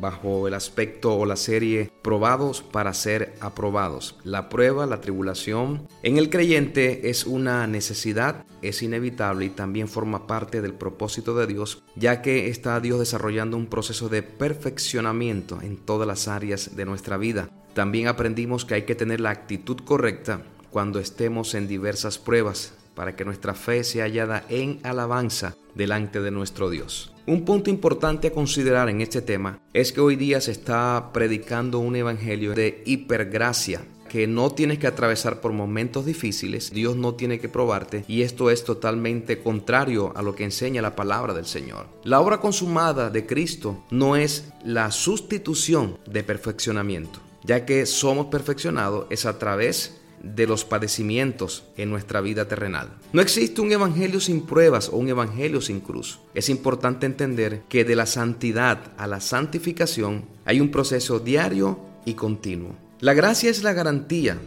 bajo el aspecto o la serie probados para ser aprobados. La prueba, la tribulación en el creyente es una necesidad, es inevitable y también forma parte del propósito de Dios, ya que está Dios desarrollando un proceso de perfeccionamiento en todas las áreas de nuestra vida. También aprendimos que hay que tener la actitud correcta cuando estemos en diversas pruebas para que nuestra fe sea hallada en alabanza delante de nuestro Dios. Un punto importante a considerar en este tema es que hoy día se está predicando un evangelio de hipergracia que no tienes que atravesar por momentos difíciles, Dios no tiene que probarte y esto es totalmente contrario a lo que enseña la palabra del Señor. La obra consumada de Cristo no es la sustitución de perfeccionamiento, ya que somos perfeccionados es a través de los padecimientos en nuestra vida terrenal. No existe un evangelio sin pruebas o un evangelio sin cruz. Es importante entender que de la santidad a la santificación hay un proceso diario y continuo. La gracia es la garantía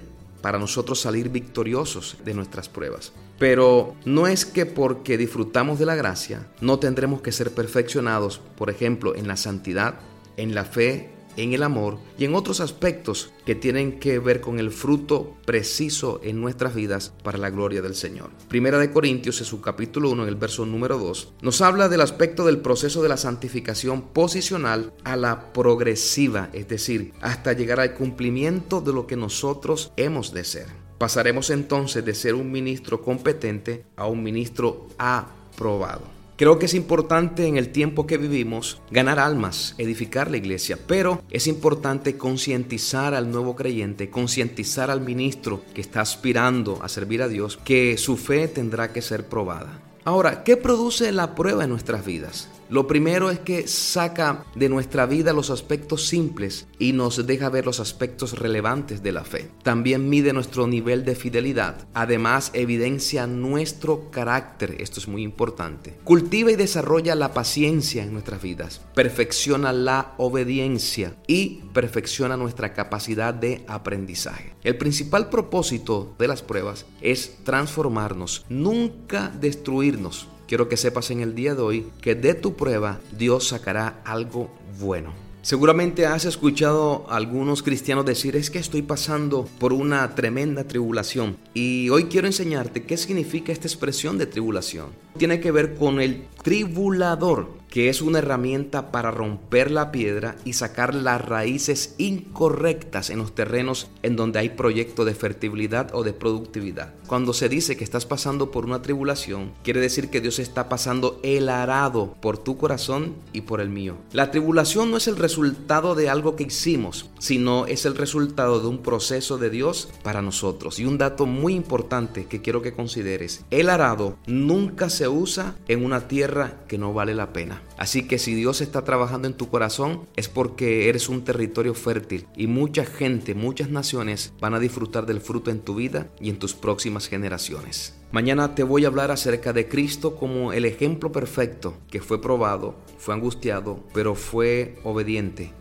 para nosotros salir victoriosos de nuestras pruebas. Pero no es que porque disfrutamos de la gracia no tendremos que ser perfeccionados, por ejemplo, en la santidad, en la fe en el amor y en otros aspectos que tienen que ver con el fruto preciso en nuestras vidas para la gloria del Señor. Primera de Corintios en su capítulo 1 en el verso número 2 nos habla del aspecto del proceso de la santificación posicional a la progresiva, es decir, hasta llegar al cumplimiento de lo que nosotros hemos de ser. Pasaremos entonces de ser un ministro competente a un ministro aprobado. Creo que es importante en el tiempo que vivimos ganar almas, edificar la iglesia, pero es importante concientizar al nuevo creyente, concientizar al ministro que está aspirando a servir a Dios, que su fe tendrá que ser probada. Ahora, ¿qué produce la prueba en nuestras vidas? Lo primero es que saca de nuestra vida los aspectos simples y nos deja ver los aspectos relevantes de la fe. También mide nuestro nivel de fidelidad. Además, evidencia nuestro carácter. Esto es muy importante. Cultiva y desarrolla la paciencia en nuestras vidas. Perfecciona la obediencia y perfecciona nuestra capacidad de aprendizaje. El principal propósito de las pruebas es transformarnos, nunca destruirnos. Quiero que sepas en el día de hoy que de tu prueba Dios sacará algo bueno. Seguramente has escuchado a algunos cristianos decir es que estoy pasando por una tremenda tribulación y hoy quiero enseñarte qué significa esta expresión de tribulación. Tiene que ver con el tribulador, que es una herramienta para romper la piedra y sacar las raíces incorrectas en los terrenos en donde hay proyecto de fertilidad o de productividad. Cuando se dice que estás pasando por una tribulación, quiere decir que Dios está pasando el arado por tu corazón y por el mío. La tribulación no es el resultado de algo que hicimos, sino es el resultado de un proceso de Dios para nosotros. Y un dato muy importante que quiero que consideres, el arado nunca se usa en una tierra que no vale la pena. Así que si Dios está trabajando en tu corazón es porque eres un territorio fértil y mucha gente, muchas naciones van a disfrutar del fruto en tu vida y en tus próximas generaciones. Mañana te voy a hablar acerca de Cristo como el ejemplo perfecto que fue probado, fue angustiado, pero fue obediente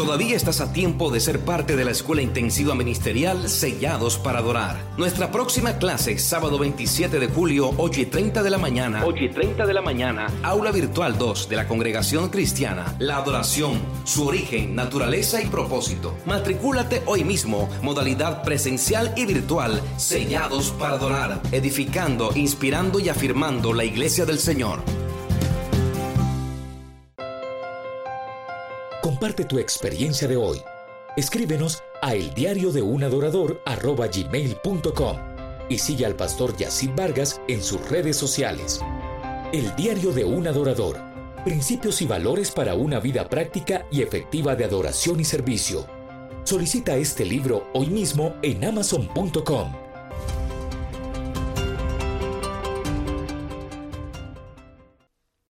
Todavía estás a tiempo de ser parte de la Escuela Intensiva Ministerial Sellados para Adorar. Nuestra próxima clase, sábado 27 de julio, 8 y 30 de la mañana. 8 y 30 de la mañana. Aula Virtual 2 de la Congregación Cristiana. La adoración, su origen, naturaleza y propósito. Matricúlate hoy mismo, modalidad presencial y virtual, Sellados para Adorar. Edificando, inspirando y afirmando la iglesia del Señor. Comparte tu experiencia de hoy. Escríbenos a eldiariodeunadorador.com y sigue al pastor Yacid Vargas en sus redes sociales. El Diario de un Adorador. Principios y valores para una vida práctica y efectiva de adoración y servicio. Solicita este libro hoy mismo en amazon.com